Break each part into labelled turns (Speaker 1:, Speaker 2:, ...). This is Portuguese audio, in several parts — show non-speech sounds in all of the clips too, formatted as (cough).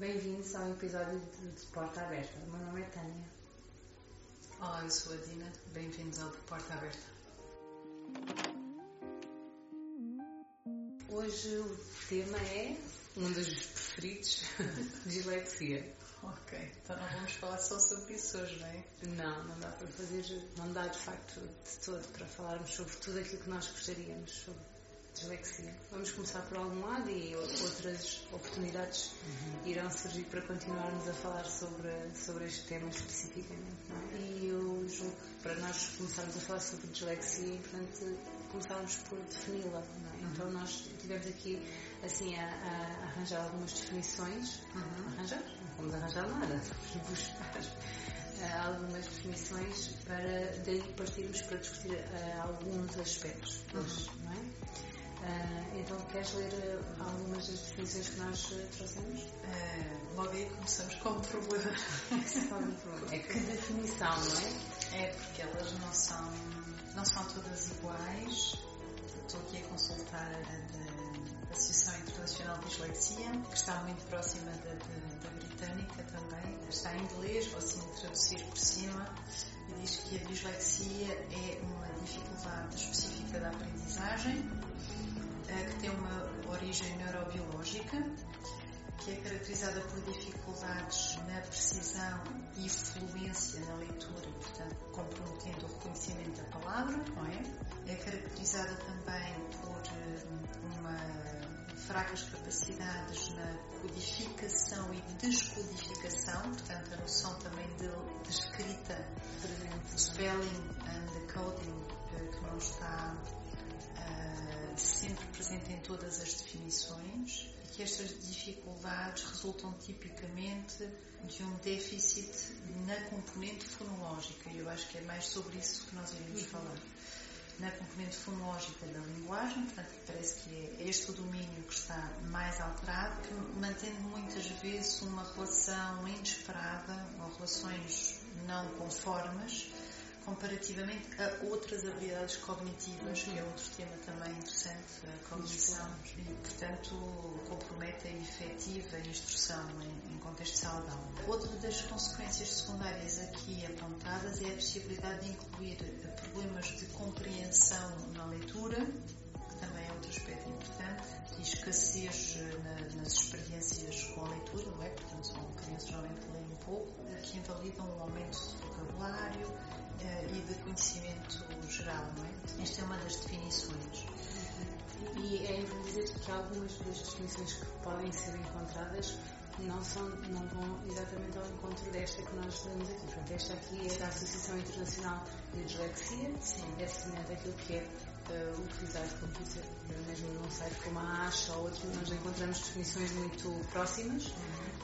Speaker 1: Bem-vindos ao episódio de, Porta Aberta. O meu nome é Tânia.
Speaker 2: Olá, eu sou a Dina. Bem-vindos ao de Porta Aberta.
Speaker 1: Hoje o tema é
Speaker 2: Um dos preferidos. (laughs)
Speaker 1: dislexia.
Speaker 2: ok, então não vamos falar só sobre isso hoje, não é?
Speaker 1: Não, não dá para fazer, não dá de facto de todo para falarmos sobre tudo aquilo que nós gostaríamos sobre dislexia. Vamos começar por algum lado e outras oportunidades irão surgir para continuarmos a falar sobre, sobre este tema especificamente. Não é? E eu julgo que para nós começarmos a falar sobre dislexia é importante começarmos por defini-la. é? Então nós tivemos aqui assim a, a arranjar algumas definições. Arranjar? Não vamos arranjar nada, vamos buscar ah, algumas definições para daí partirmos para discutir ah, alguns aspectos hoje, não é? Ah, então queres ler ah, algumas das definições que nós ah, trouxemos?
Speaker 2: Eh, logo aí começamos com
Speaker 1: o problema? É que definição, não é?
Speaker 2: É porque elas não são, não são todas iguais. Estou aqui a consultar a da, Associação Internacional de Dislexia, que está muito próxima da, da- da britânica também. Está em inglês, vou assim traduzir por cima. E diz que a dislexia é uma dificuldade específica da aprendizagem, eh, que tem uma origem neurobiológica, que é caracterizada por dificuldades na precisão e fluência na leitura, portanto, comprometendo o reconhecimento da palavra, não é? É caracterizada também por eh, uma fracas capacidades na codificação e descodificação, portanto, a noção também de, de escrita,
Speaker 1: Presente.
Speaker 2: spelling and coding, eh, que não está ah, sempre presente em todas as definições e que estas dificuldades resultam tipicamente de um déficit na componente fonológica e eu acho que é mais sobre isso que nós iremos falar. Na componente fonológica da linguagem, portanto, parece que é este o domínio que está mais alterado, que mantendo muitas vezes uma relação inesperada ou relações não conformes comparativamente a outras habilidades cognitivas, que é outro tema também interessante, a cognição, e portanto compromete a efetiva instrução em, em contexto aula. Outra das consequências secundárias aqui apontadas é a possibilidade de incluir problemas de compreensão na leitura, que também é outro aspecto importante, e escassez na- nas experiências com a leitura, não é? Portanto, são crianças geralmente leem um pouco, que invalidam o aumento de vocabulário e de conhecimento geral, não é? Esta é uma das definições.
Speaker 1: E é dizer que algumas das definições que podem ser encontradas não, são, não vão exatamente ao encontro desta que nós lemos aqui. Portanto, esta aqui é da Associação Internacional de Dislexia,
Speaker 2: Sim.
Speaker 1: é semelhante àquilo que é eh, utilizado como dizer, mesmo num site como a ASHA ou outro, nós encontramos definições muito próximas,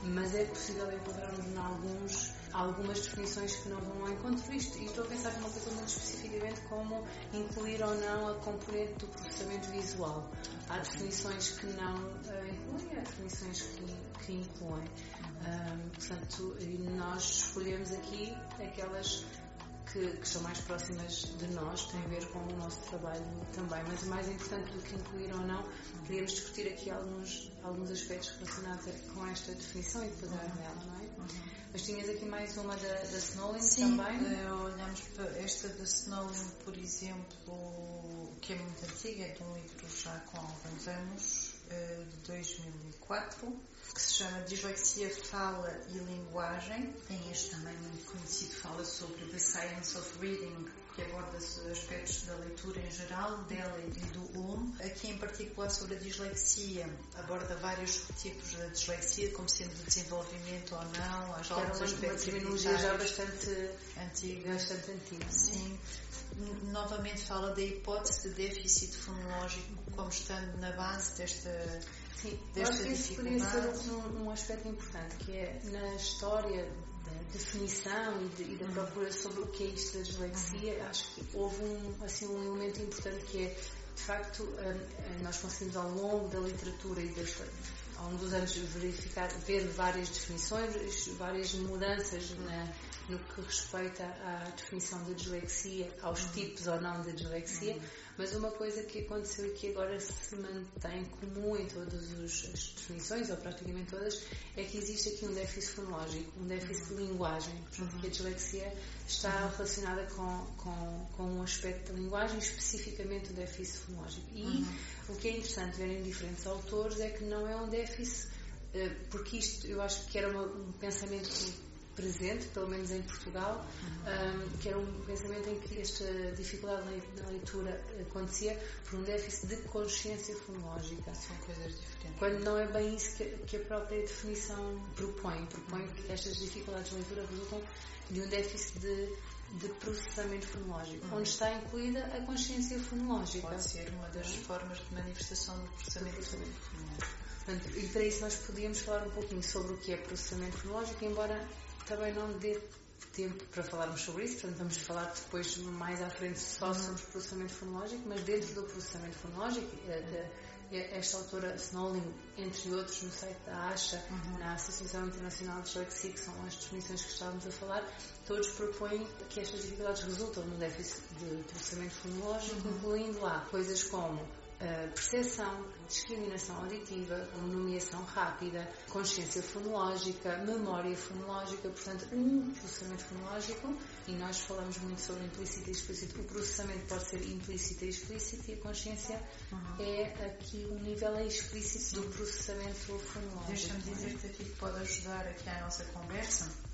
Speaker 1: mas é possível encontrarmos em alguns, algumas definições que não vão ao encontro disto. E estou a pensar numa coisa muito especificamente como incluir ou não a componente do processamento visual. Há definições que não eh, incluem, há definições que, que incluem. Portanto, nós escolhemos aqui aquelas que, que são mais próximas de nós, têm a ver com o nosso trabalho também. Mas mais importante do que incluir ou não, queríamos discutir aqui alguns, alguns aspectos relacionados com esta definição e depois nela, não é? Mas tinhas aqui mais uma da, da
Speaker 2: Sim,
Speaker 1: também.
Speaker 2: eh, olhamos para esta da Snowden, por exemplo, que é muito antiga, é de um livro já com alguns anos, de 2004, que se chama Dislexia, Fala e Linguagem. Tem este também muito conhecido, fala sobre The Science of Reading, que aborda aspectos da leitura em geral, dela e do Ulm. Aqui em particular sobre a dislexia, aborda vários tipos de dislexia, como sendo de desenvolvimento ou não,
Speaker 1: era
Speaker 2: alguns
Speaker 1: uma, uma
Speaker 2: aspectos
Speaker 1: terminologia já bastante,
Speaker 2: antiga.
Speaker 1: bastante antiga.
Speaker 2: Sim. Novamente fala da hipótese de déficit fonológico como estando na base desta.
Speaker 1: Sim, eu
Speaker 2: desta
Speaker 1: acho que isso poderia ser um, um aspecto importante, que é na história da definição e, de- e da procura sobre o que é isto da dislexia, acho que houve um, assim, um elemento importante que é, de facto, hum, hum, nós conseguimos ao longo da literatura e da história, ao longo dos anos verificar, ver várias definições, várias mudanças na, no que respeita à definição da dislexia, aos tipos ou não de dislexia, Mas uma coisa que aconteceu e que agora se mantém comum em todas as definições, ou praticamente todas, é que existe aqui um déficit fonológico, um déficit de linguagem. Portanto, que a dislexia está relacionada com, com, com um aspecto da linguagem, especificamente o déficit fonológico. E uhum. o que é interessante ver em diferentes autores é que não é um déficit, eh, porque isto eu acho que era um pensamento presente, pelo menos em Portugal, uhum. um, que era um pensamento em que esta dificuldade na leitura acontecia por um déficit de consciência fonológica.
Speaker 2: São coisas diferentes.
Speaker 1: Quando não é bem isso que, que a própria definição propõe. Propõe que estas dificuldades de leitura resultam de um déficit de, de processamento fonológico, uhum. onde está incluída a consciência fonológica.
Speaker 2: Pode ser uma das uhum. formas de manifestação do processamento, processamento fonológico.
Speaker 1: Portanto, e para isso nós podíamos falar um pouquinho sobre o que é processamento fonológico, embora também não dê tempo para falarmos sobre isso, portanto vamos falar depois mais à frente só uhum. sobre o processamento fonológico, mas dentro do processamamente fonológico, eh, esta autora Snowling, entre outros, no site da ASHA, uhum. na Associação Internacional de Dislexia, que são as definições que estávamos a falar, todos propõem que estas dificuldades resultam no déficit de processamento fonológico, uhum. incluindo lá coisas como uh, percepção, discriminação auditiva, nomeação rápida, consciência fonológica, memória fonológica, portanto, um processamento fonológico, e nós falamos muito sobre implícito e explícito, o processamento pode ser implícito e explícito, e a consciência uhum. é aqui um nível explícito do processamento fonológico.
Speaker 2: Deixa-me dizer-te aqui que pode ajudar aqui à nossa conversa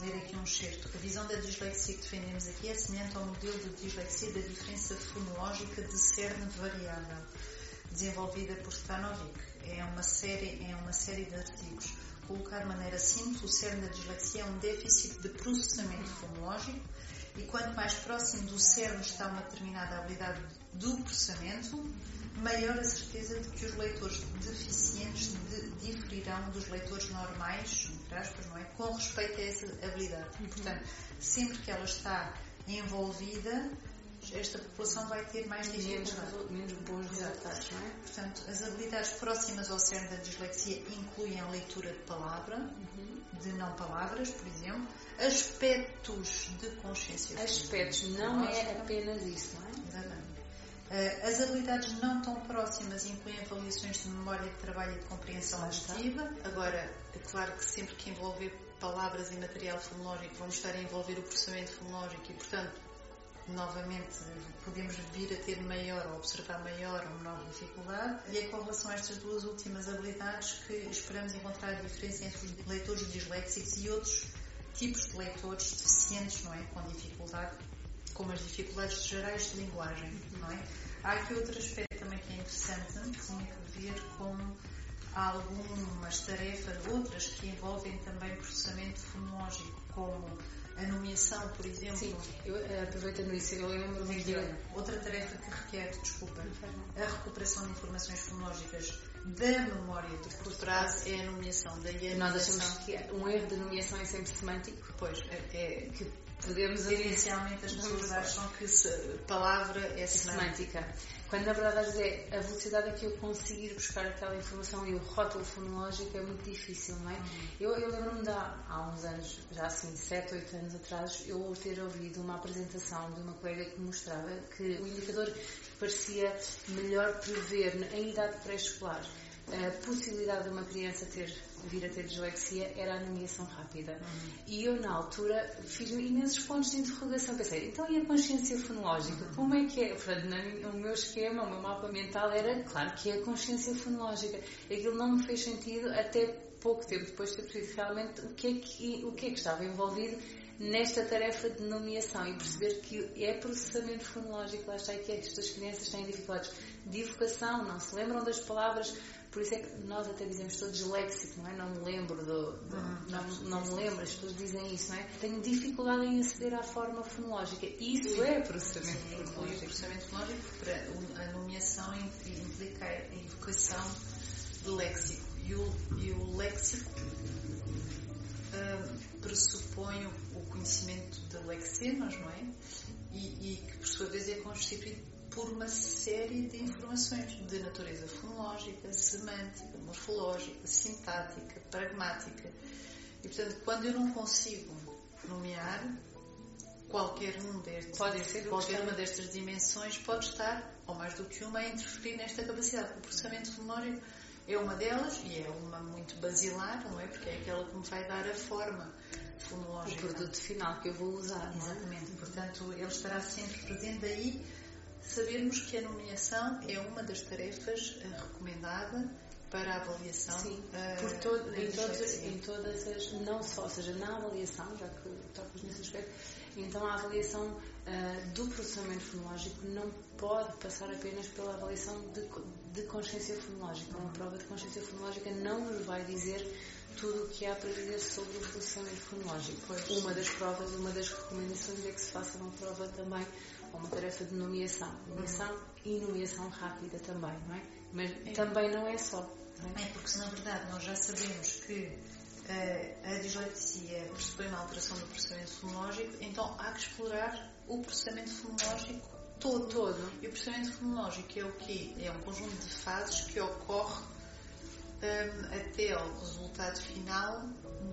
Speaker 2: ler aqui um excerto. A visão da dislexia que defendemos aqui é semelhante ao modelo de dislexia da diferença fonológica de cerne variável, desenvolvida por Stanovic. É uma série, é uma série de artigos. Colocar de maneira simples, o cerne da dislexia é um déficit de processamento fonológico e quanto mais próximo do cerne está uma determinada habilidade do processamento, maior a certeza de que os leitores deficientes de, diferirão dos leitores normais, entre aspas, não é? Com respeito a essa habilidade. E, portanto, sempre que ela está envolvida, esta população vai ter mais dificuldade.
Speaker 1: Menos, bons resultados, não é?
Speaker 2: Portanto, as habilidades próximas ao cerne da dislexia incluem a leitura de palavra, uhum. de não palavras, por exemplo, aspectos de consciência.
Speaker 1: Aspectos, não é apenas isso, não é?
Speaker 2: Eh, as habilidades não tão próximas incluem avaliações de memória de trabalho e de compreensão auditiva. Agora, é claro que sempre que envolver palavras e material fonológico, vamos estar a envolver o processamento fonológico e, portanto, novamente podemos vir a ter maior ou observar maior ou menor dificuldade. E é com relação a estas duas últimas habilidades que esperamos encontrar a diferença entre leitores disléxicos e outros tipos de leitores deficientes, não é? Com dificuldade como as dificuldades gerais de linguagem, não é? Há aqui outro aspecto também que é interessante, que tinha que ver com algumas tarefas, outras que envolvem também processamento fonológico, como a nomeação, por exemplo.
Speaker 1: Sim, eu, eh, aproveitando isso, eu lembro-me de...
Speaker 2: Outra tarefa que requer, desculpa, a recuperação de informações fonológicas da memória de curto prazo é a nomeação. Daí a
Speaker 1: Nós achamos que um erro de nomeação é sempre semântico.
Speaker 2: Pois, é, é
Speaker 1: que podemos
Speaker 2: inicialmente as pessoas acham que a palavra é, é semântica.
Speaker 1: Quando na verdade às vezes é a velocidade a que eu conseguir buscar aquela informação e o rótulo fonológico é muito difícil, não é? Uhum. Eu, eu lembro-me de há, uns anos, já assim, 7, 8 anos atrás, eu ter ouvido uma apresentação de uma colega que mostrava que o indicador parecia melhor prever em idade pré-escolar a possibilidade de uma criança ter, vir a ter dislexia era a nomeação rápida. Uhum. E eu, na altura, fiz imensos pontos de interrogação. Pensei, então e a consciência fonológica? Uhum. Como é que é? Portanto, o meu esquema, o meu mapa mental era, claro que é a consciência fonológica. Aquilo não me fez sentido até pouco tempo depois de ter percebido realmente o que é que, o que, é que estava envolvido nesta tarefa de nomeação e perceber que é processamento fonológico, lá está, e que estas crianças têm dificuldades de evocação, não se lembram das palavras, por isso é que nós até dizemos estou disléxico, não é? Não me lembro do, do uhum. não, não me lembro, as pessoas dizem isso, não é? Tenho dificuldade em aceder à forma fonológica. Isso é processamento fonológico.
Speaker 2: O processamento fonológico, para a nomeação implica a evocação do léxico. E o, e o léxico uh, pressupõe o conhecimento de lexemas, não é? E, e que por sua vez é constituído por uma série de informações de natureza fonológica, semântica, morfológica, sintática, pragmática. E, portanto, quando eu não consigo nomear, qualquer um destes,
Speaker 1: pode ser
Speaker 2: qualquer uma destas dimensões pode estar, ou mais do que uma, a interferir nesta capacidade. O processamento fonológico é uma delas e é uma muito basilar, não é? Porque é aquela que me vai dar a forma fonológica.
Speaker 1: O produto final que eu vou usar.
Speaker 2: É? Exatamente. Portanto, ele estará sempre presente. Daí sabermos que a nomeação é uma das tarefas eh, recomendada para a avaliação.
Speaker 1: Sim, uh, por todo, em, todas, em todas as, não só, ou seja, na avaliação, já que tocas nesse aspecto, então a avaliação uh, do processamento fonológico não pode passar apenas pela avaliação de, de consciência fonológica. Uma prova de consciência fonológica não nos vai dizer tudo o que há para dizer sobre o processamento fonológico. Pois, uma das provas, uma das recomendações é que se faça uma prova também, uma tarefa de nomeação. Nomeação uhum. e nomeação rápida também, não é? Mas é. também não é só.
Speaker 2: É? é porque se na verdade nós já sabemos que uh, a dislexia pressupõe uma alteração do processamento fonológico, então há que explorar o processamento fonológico todo. todo. E o processamento fonológico é o quê? É um conjunto de fases que ocorre um, até ao resultado final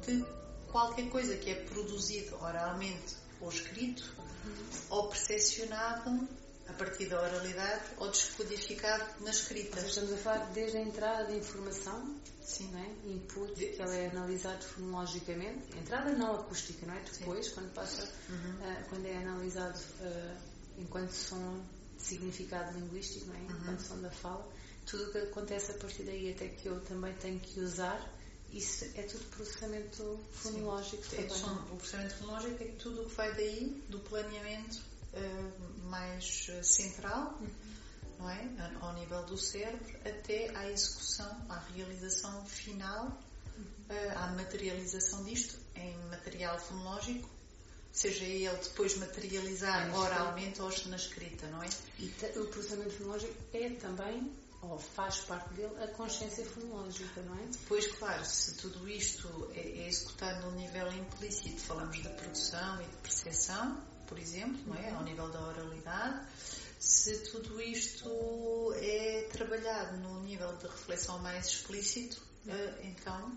Speaker 2: de qualquer coisa que é produzido oralmente ou escrito. Ou percepcionado a partir da oralidade ou descodificado na escrita.
Speaker 1: Seja, estamos a falar desde a entrada de informação, Sim. Não é? input, que ela é analisado fonologicamente, entrada não acústica, não é? Depois, Sim. quando passa, uhum. uh, quando é analisado uh, enquanto som de significado linguístico, não é? Uhum. enquanto som da fala, tudo o que acontece a partir daí até que eu também tenho que usar isso é tudo processamento fonológico
Speaker 2: Sim. É, o processamento fonológico é tudo o que vai daí do planeamento uh, mais uh, central, uhum. não é? Ao nível do cérebro, até à execução, à realização final, uhum. uh, à materialização disto em material fonológico, seja ele depois materializar oralmente ou na escrita, não é?
Speaker 1: E o processamento fonológico é também ou faz parte dele a consciência fonológica, não é?
Speaker 2: Pois, claro, se tudo isto é, é executado no nível implícito, falamos de produção e de percepção, por exemplo, não é? Ao nível da oralidade, se tudo isto é trabalhado no nível de reflexão mais explícito, eh, então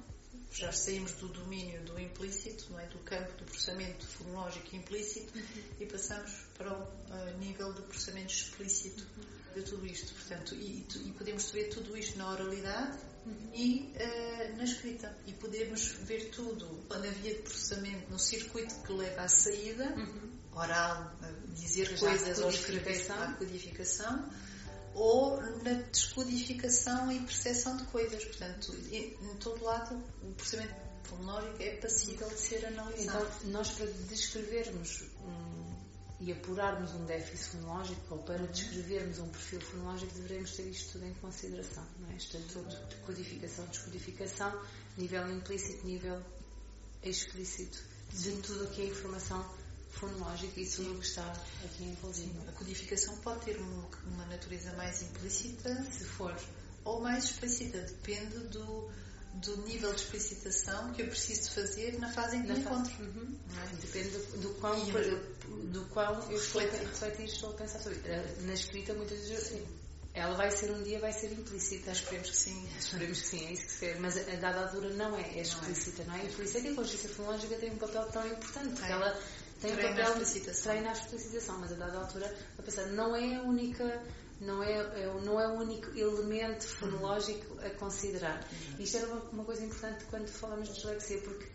Speaker 2: já saímos do domínio do implícito, não é? do campo do processamento fonológico implícito uhum. e passamos para o uh, nível do processamento explícito uhum. de tudo isto. Portanto, e, e, podemos ver tudo isto na oralidade uhum. e uh, na escrita. E podemos ver tudo na via de processamento, no circuito que leva à saída uhum. oral, dizer coisas ou escrever à codificação ou na descodificação e percepção de coisas. Portanto, em todo lado, o processamento fonológico é passível de ser analisado.
Speaker 1: Então, nós para descrevermos um, e apurarmos um déficit fonológico ou para uhum. descrevermos um perfil fonológico deveremos ter isto tudo em consideração, não é? Este tudo de codificação, descodificação, nível implícito, nível explícito, de tudo o que é informação fonológica e tudo o que está aqui envolvido.
Speaker 2: A codificação pode ter uma natureza mais implícita,
Speaker 1: se for,
Speaker 2: ou mais explícita, depende do, do nível de explicitação que eu preciso fazer na fase em que me encontro. Uhum.
Speaker 1: É? Depende do, do, qual, do, do qual eu estou a estou a pensar sobre. Eh, na escrita, muitas vezes, sim. ela vai ser um dia, vai ser implícita.
Speaker 2: Esperemos que sim.
Speaker 1: Esperemos que sim, é isso que se Mas a dada altura não é, é explícita, não é? E por isso é que a consciência fonológica tem um papel tão importante, porque é. ela tem
Speaker 2: treina papel, a explicitação.
Speaker 1: treina a explicitação, mas a dada altura, a pensar, não é a única, não é, é, não é o único elemento fonológico a considerar. Uhum. Isto era uma, uma, coisa importante quando falamos de dislexia, porque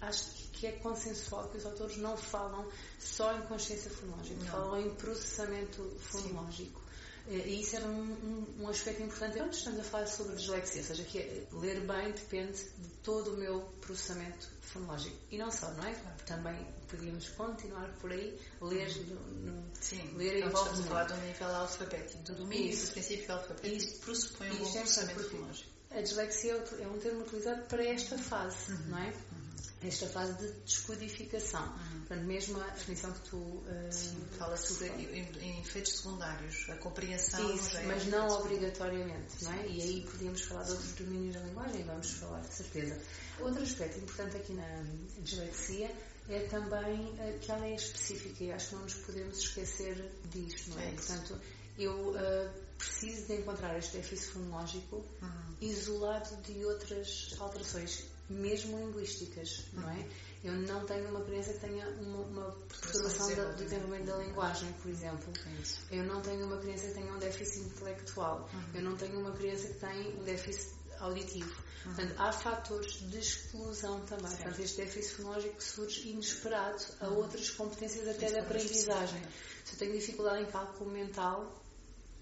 Speaker 1: acho que é consensual que os autores não falam só em consciência fonológica, não. falam em processamento fonológico. Sim. E isso era um, um, um, aspecto importante. Quando estamos a falar sobre dislexia, ou seja, que é, ler bem depende de todo o meu processamento fonológico. E não só, não é? Também podíamos continuar por aí, ler no, no
Speaker 2: Sim, ler então estamos a falar do nível alfabético, do domínio isso. específico alfabético. Isso pressupõe um bom é processamento fonológico.
Speaker 1: A dislexia é um termo utilizado para esta fase, uhum. não é? Esta fase de descodificação. Uhum. Portanto, mesmo a definição que tu uh,
Speaker 2: fala sobre em, efeitos secundários, a compreensão.
Speaker 1: Isso, é mas não obrigatoriamente, não é? E aí podíamos falar de outros domínios da linguagem, vamos falar de certeza. Outro aspecto importante aqui na dislexia é também que ela é específica e acho que não nos podemos esquecer disto, não é? é Portanto, eu uh, preciso de encontrar este déficit fonológico uhum. isolado de outras alterações, mesmo linguísticas, não é? Eu não tenho uma criança que tenha uma, uma perturbação do desenvolvimento da linguagem, por exemplo. É eu não tenho uma criança que tenha um déficit intelectual. Uhum. Eu não tenho uma criança que tenha um déficit auditivo. Uhum. Portanto, há fatores de exclusão também. Certo. Portanto, este déficit fonológico surge inesperado a uhum. outras competências até da aprendizagem. Se eu tenho dificuldade em cálculo mental,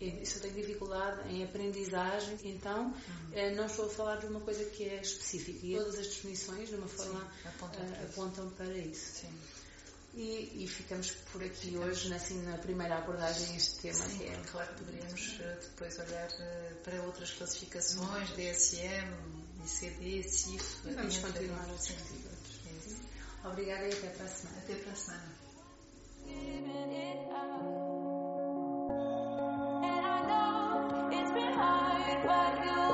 Speaker 1: eu tenho dificuldade em aprendizagem, então uhum. Eh, não estou a falar de uma coisa que é específica. E todas as definições, de uma forma, Sim, apontam, uh, para apontam, para isso. Sim. E, e, ficamos por aqui ficamos. hoje, assim, na primeira abordagem a este tema.
Speaker 2: Sim, é, claro que poderíamos eh, depois olhar para outras classificações, DSM, ICD, CIF.
Speaker 1: Vamos continuar a discutir outros. Obrigada e até para a semana.
Speaker 2: Até para a semana. what you